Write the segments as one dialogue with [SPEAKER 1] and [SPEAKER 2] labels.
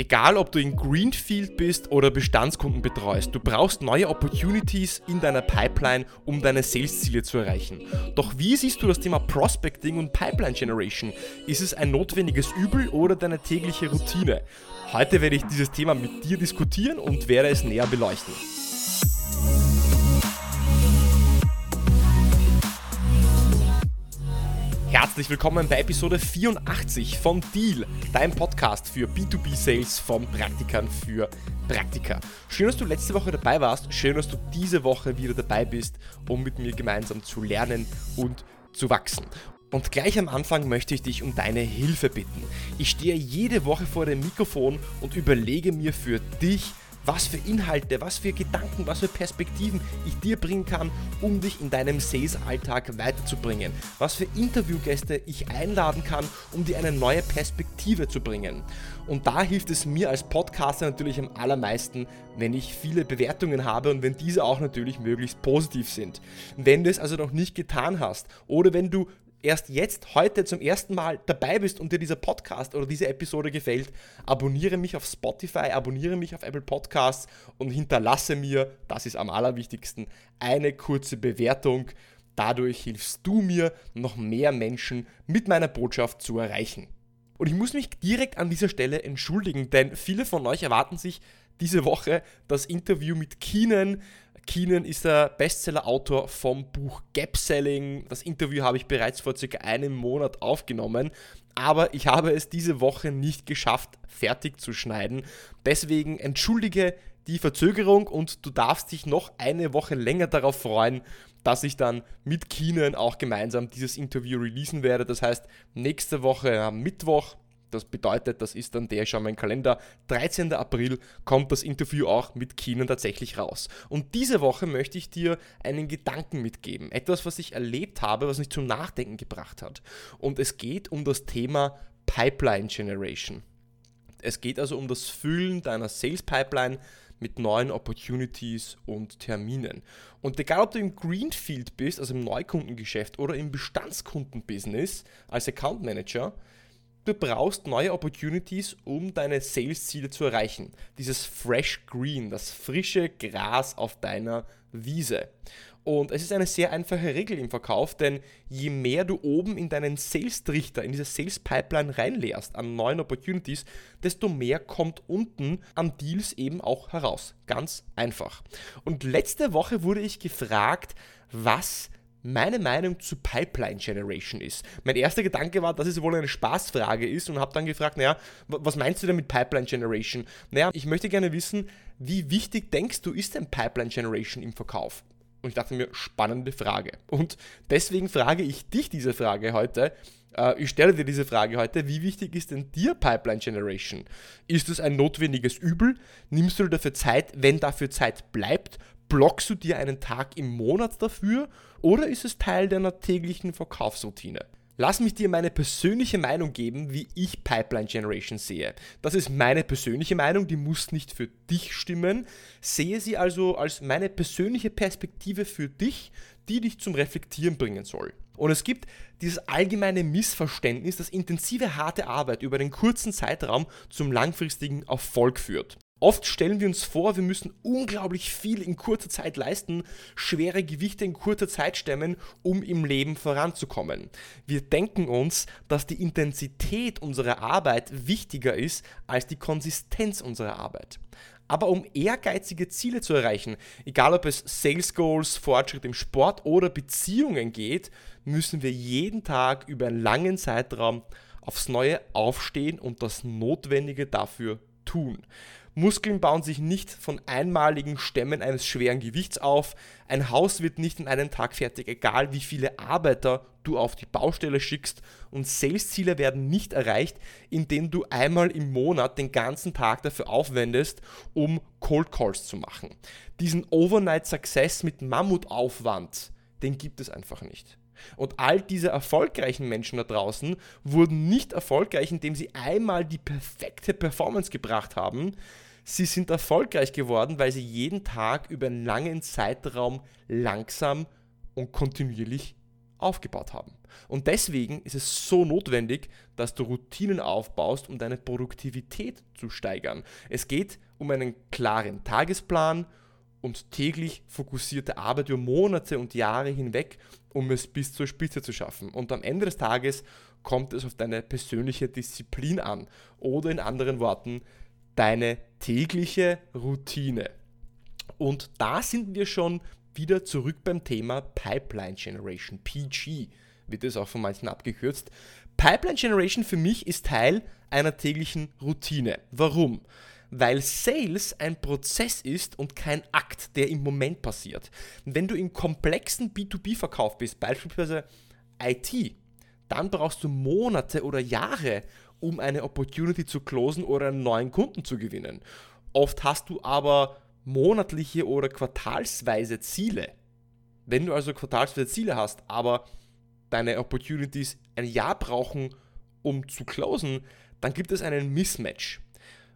[SPEAKER 1] Egal, ob du in Greenfield bist oder Bestandskunden betreust, du brauchst neue Opportunities in deiner Pipeline, um deine Sales-Ziele zu erreichen. Doch wie siehst du das Thema Prospecting und Pipeline Generation? Ist es ein notwendiges Übel oder deine tägliche Routine? Heute werde ich dieses Thema mit dir diskutieren und werde es näher beleuchten. Herzlich willkommen bei Episode 84 von Deal, deinem Podcast für B2B-Sales von Praktikern für Praktika. Schön, dass du letzte Woche dabei warst, schön, dass du diese Woche wieder dabei bist, um mit mir gemeinsam zu lernen und zu wachsen. Und gleich am Anfang möchte ich dich um deine Hilfe bitten. Ich stehe jede Woche vor dem Mikrofon und überlege mir für dich, was für Inhalte, was für Gedanken, was für Perspektiven ich dir bringen kann, um dich in deinem Sales-Alltag weiterzubringen. Was für Interviewgäste ich einladen kann, um dir eine neue Perspektive zu bringen. Und da hilft es mir als Podcaster natürlich am allermeisten, wenn ich viele Bewertungen habe und wenn diese auch natürlich möglichst positiv sind. Wenn du es also noch nicht getan hast oder wenn du erst jetzt, heute zum ersten Mal dabei bist und dir dieser Podcast oder diese Episode gefällt, abonniere mich auf Spotify, abonniere mich auf Apple Podcasts und hinterlasse mir, das ist am allerwichtigsten, eine kurze Bewertung. Dadurch hilfst du mir, noch mehr Menschen mit meiner Botschaft zu erreichen. Und ich muss mich direkt an dieser Stelle entschuldigen, denn viele von euch erwarten sich diese Woche das Interview mit Keenan, Keenan ist der Bestseller-Autor vom Buch Gap Selling. Das Interview habe ich bereits vor circa einem Monat aufgenommen, aber ich habe es diese Woche nicht geschafft, fertig zu schneiden. Deswegen entschuldige die Verzögerung und du darfst dich noch eine Woche länger darauf freuen, dass ich dann mit Keenan auch gemeinsam dieses Interview releasen werde. Das heißt, nächste Woche am Mittwoch das bedeutet, das ist dann der, ich schaue meinen Kalender, 13. April kommt das Interview auch mit Keenan tatsächlich raus. Und diese Woche möchte ich dir einen Gedanken mitgeben. Etwas, was ich erlebt habe, was mich zum Nachdenken gebracht hat. Und es geht um das Thema Pipeline Generation. Es geht also um das Füllen deiner Sales Pipeline mit neuen Opportunities und Terminen. Und egal, ob du im Greenfield bist, also im Neukundengeschäft oder im Bestandskundenbusiness als Account Manager, Du brauchst neue Opportunities, um deine Sales-Ziele zu erreichen. Dieses Fresh Green, das frische Gras auf deiner Wiese. Und es ist eine sehr einfache Regel im Verkauf, denn je mehr du oben in deinen Sales-Trichter, in diese Sales-Pipeline reinleerst an neuen Opportunities, desto mehr kommt unten an Deals eben auch heraus. Ganz einfach. Und letzte Woche wurde ich gefragt, was meine Meinung zu Pipeline Generation ist. Mein erster Gedanke war, dass es wohl eine Spaßfrage ist und habe dann gefragt, naja, was meinst du denn mit Pipeline Generation? Naja, ich möchte gerne wissen, wie wichtig denkst du, ist denn Pipeline Generation im Verkauf? Und ich dachte mir, spannende Frage. Und deswegen frage ich dich diese Frage heute. Äh, ich stelle dir diese Frage heute. Wie wichtig ist denn dir Pipeline Generation? Ist es ein notwendiges Übel? Nimmst du dafür Zeit, wenn dafür Zeit bleibt? Blockst du dir einen Tag im Monat dafür oder ist es Teil deiner täglichen Verkaufsroutine? Lass mich dir meine persönliche Meinung geben, wie ich Pipeline Generation sehe. Das ist meine persönliche Meinung, die muss nicht für dich stimmen. Sehe sie also als meine persönliche Perspektive für dich, die dich zum Reflektieren bringen soll. Und es gibt dieses allgemeine Missverständnis, dass intensive harte Arbeit über einen kurzen Zeitraum zum langfristigen Erfolg führt. Oft stellen wir uns vor, wir müssen unglaublich viel in kurzer Zeit leisten, schwere Gewichte in kurzer Zeit stemmen, um im Leben voranzukommen. Wir denken uns, dass die Intensität unserer Arbeit wichtiger ist als die Konsistenz unserer Arbeit. Aber um ehrgeizige Ziele zu erreichen, egal ob es Sales Goals, Fortschritt im Sport oder Beziehungen geht, müssen wir jeden Tag über einen langen Zeitraum aufs Neue aufstehen und das Notwendige dafür tun. Muskeln bauen sich nicht von einmaligen Stämmen eines schweren Gewichts auf. Ein Haus wird nicht in einem Tag fertig, egal wie viele Arbeiter du auf die Baustelle schickst. Und Sales-Ziele werden nicht erreicht, indem du einmal im Monat den ganzen Tag dafür aufwendest, um Cold Calls zu machen. Diesen Overnight Success mit Mammutaufwand, den gibt es einfach nicht. Und all diese erfolgreichen Menschen da draußen wurden nicht erfolgreich, indem sie einmal die perfekte Performance gebracht haben, Sie sind erfolgreich geworden, weil sie jeden Tag über einen langen Zeitraum langsam und kontinuierlich aufgebaut haben. Und deswegen ist es so notwendig, dass du Routinen aufbaust, um deine Produktivität zu steigern. Es geht um einen klaren Tagesplan und täglich fokussierte Arbeit über Monate und Jahre hinweg, um es bis zur Spitze zu schaffen. Und am Ende des Tages kommt es auf deine persönliche Disziplin an oder in anderen Worten deine tägliche Routine. Und da sind wir schon wieder zurück beim Thema Pipeline Generation, PG wird es auch von manchen abgekürzt. Pipeline Generation für mich ist Teil einer täglichen Routine. Warum? Weil Sales ein Prozess ist und kein Akt, der im Moment passiert. Wenn du im komplexen B2B-Verkauf bist, beispielsweise IT, dann brauchst du Monate oder Jahre, um eine Opportunity zu closen oder einen neuen Kunden zu gewinnen. Oft hast du aber monatliche oder quartalsweise Ziele. Wenn du also quartalsweise Ziele hast, aber deine Opportunities ein Jahr brauchen, um zu closen, dann gibt es einen Mismatch.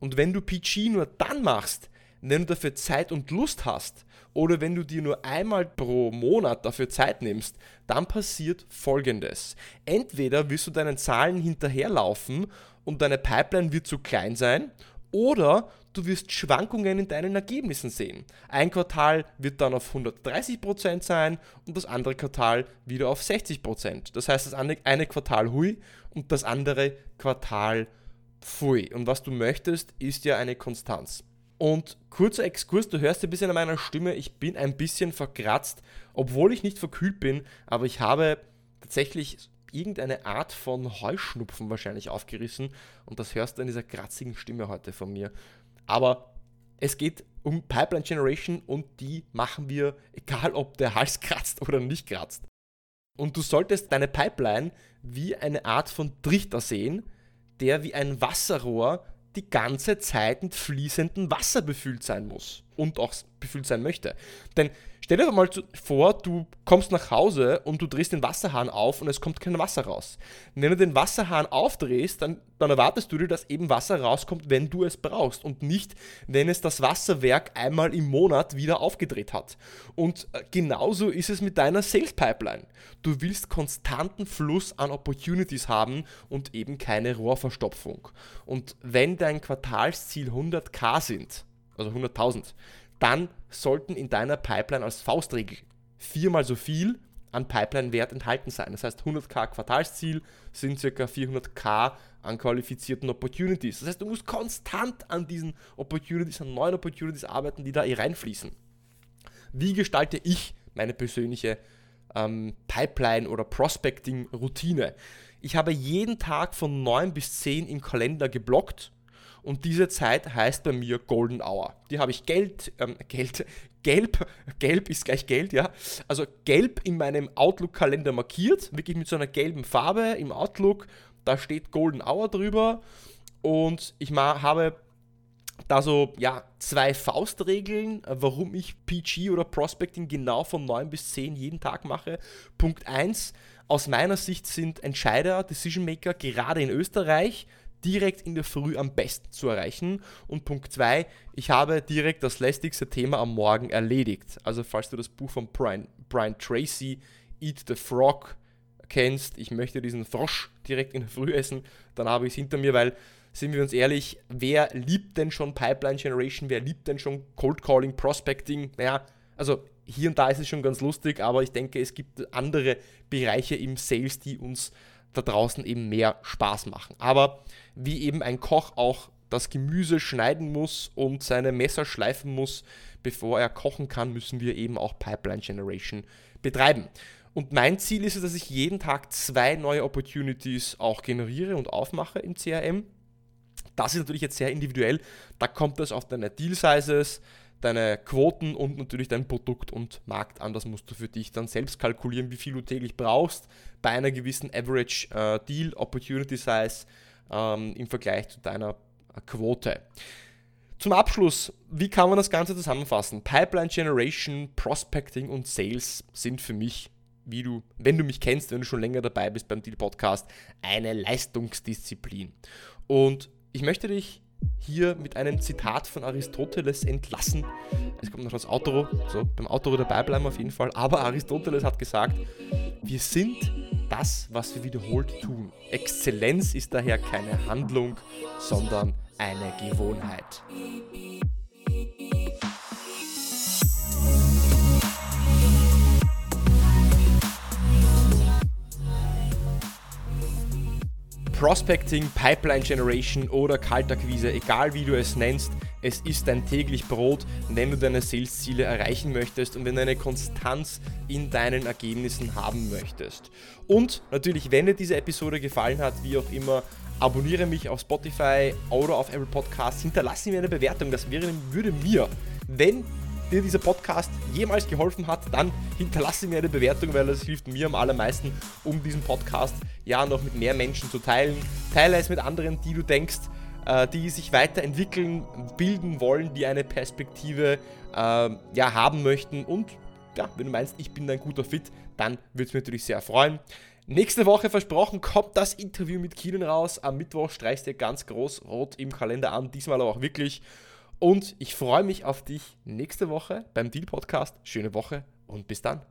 [SPEAKER 1] Und wenn du PG nur dann machst, wenn du dafür Zeit und Lust hast oder wenn du dir nur einmal pro Monat dafür Zeit nimmst, dann passiert Folgendes. Entweder wirst du deinen Zahlen hinterherlaufen und deine Pipeline wird zu klein sein oder du wirst Schwankungen in deinen Ergebnissen sehen. Ein Quartal wird dann auf 130% sein und das andere Quartal wieder auf 60%. Das heißt, das eine Quartal hui und das andere Quartal pfui. Und was du möchtest, ist ja eine Konstanz. Und kurzer Exkurs, du hörst ein bisschen an meiner Stimme, ich bin ein bisschen verkratzt, obwohl ich nicht verkühlt bin, aber ich habe tatsächlich irgendeine Art von Heuschnupfen wahrscheinlich aufgerissen und das hörst du in dieser kratzigen Stimme heute von mir. Aber es geht um Pipeline Generation und die machen wir, egal ob der Hals kratzt oder nicht kratzt. Und du solltest deine Pipeline wie eine Art von Trichter sehen, der wie ein Wasserrohr die ganze Zeit mit fließendem Wasser befüllt sein muss und auch befüllt sein möchte. Denn stell dir mal vor, du kommst nach Hause und du drehst den Wasserhahn auf und es kommt kein Wasser raus. Wenn du den Wasserhahn aufdrehst, dann, dann erwartest du dir, dass eben Wasser rauskommt, wenn du es brauchst und nicht, wenn es das Wasserwerk einmal im Monat wieder aufgedreht hat. Und äh, genauso ist es mit deiner Sales Pipeline. Du willst konstanten Fluss an Opportunities haben und eben keine Rohrverstopfung. Und wenn dein Quartalsziel 100k sind, also 100.000, dann sollten in deiner Pipeline als Faustregel viermal so viel an Pipeline-Wert enthalten sein. Das heißt, 100k Quartalsziel sind ca. 400k an qualifizierten Opportunities. Das heißt, du musst konstant an diesen Opportunities, an neuen Opportunities arbeiten, die da eh reinfließen. Wie gestalte ich meine persönliche ähm, Pipeline- oder Prospecting-Routine? Ich habe jeden Tag von 9 bis 10 im Kalender geblockt und diese Zeit heißt bei mir Golden Hour. Die habe ich Geld, ähm, Geld, gelb, gelb ist gleich Geld, ja. Also gelb in meinem Outlook-Kalender markiert, wirklich mit so einer gelben Farbe im Outlook. Da steht Golden Hour drüber und ich habe da so ja, zwei Faustregeln, warum ich PG oder Prospecting genau von 9 bis 10 jeden Tag mache. Punkt 1, aus meiner Sicht sind Entscheider, Decision Maker gerade in Österreich direkt in der Früh am besten zu erreichen. Und Punkt 2, ich habe direkt das lästigste Thema am Morgen erledigt. Also falls du das Buch von Brian, Brian Tracy, Eat the Frog, kennst, ich möchte diesen Frosch direkt in der Früh essen, dann habe ich es hinter mir, weil, sind wir uns ehrlich, wer liebt denn schon Pipeline Generation, wer liebt denn schon Cold Calling, Prospecting? Naja, also hier und da ist es schon ganz lustig, aber ich denke, es gibt andere Bereiche im Sales, die uns da draußen eben mehr Spaß machen. Aber wie eben ein Koch auch das Gemüse schneiden muss und seine Messer schleifen muss, bevor er kochen kann, müssen wir eben auch Pipeline Generation betreiben. Und mein Ziel ist es, dass ich jeden Tag zwei neue Opportunities auch generiere und aufmache im CRM. Das ist natürlich jetzt sehr individuell. Da kommt es auf deine Deal Sizes, deine Quoten und natürlich dein Produkt und Markt an. Das musst du für dich dann selbst kalkulieren, wie viel du täglich brauchst bei einer gewissen Average äh, Deal Opportunity Size ähm, im Vergleich zu deiner äh, Quote. Zum Abschluss, wie kann man das Ganze zusammenfassen? Pipeline Generation, Prospecting und Sales sind für mich, wie du, wenn du mich kennst, wenn du schon länger dabei bist beim Deal Podcast, eine Leistungsdisziplin. Und ich möchte dich hier mit einem Zitat von Aristoteles entlassen. Es kommt noch das Outro, so beim Outro dabei bleiben auf jeden Fall. Aber Aristoteles hat gesagt, Wir sind das, was wir wiederholt tun. Exzellenz ist daher keine Handlung, sondern eine Gewohnheit. Prospecting, Pipeline Generation oder Kaltakquise, egal wie du es nennst, es ist dein täglich Brot, wenn du deine Sales-Ziele erreichen möchtest und wenn du eine Konstanz in deinen Ergebnissen haben möchtest. Und natürlich, wenn dir diese Episode gefallen hat, wie auch immer, abonniere mich auf Spotify oder auf Apple Podcasts, hinterlasse mir eine Bewertung, das wäre, würde mir, wenn dir dieser Podcast jemals geholfen hat, dann hinterlasse mir eine Bewertung, weil das hilft mir am allermeisten, um diesen Podcast ja noch mit mehr Menschen zu teilen. Teile es mit anderen, die du denkst, äh, die sich weiterentwickeln, bilden wollen, die eine Perspektive äh, ja, haben möchten. Und ja, wenn du meinst, ich bin ein guter Fit, dann würde es mich natürlich sehr freuen. Nächste Woche versprochen kommt das Interview mit Keenan raus. Am Mittwoch streichst du ganz groß rot im Kalender an, diesmal aber auch wirklich. Und ich freue mich auf dich nächste Woche beim Deal Podcast. Schöne Woche und bis dann.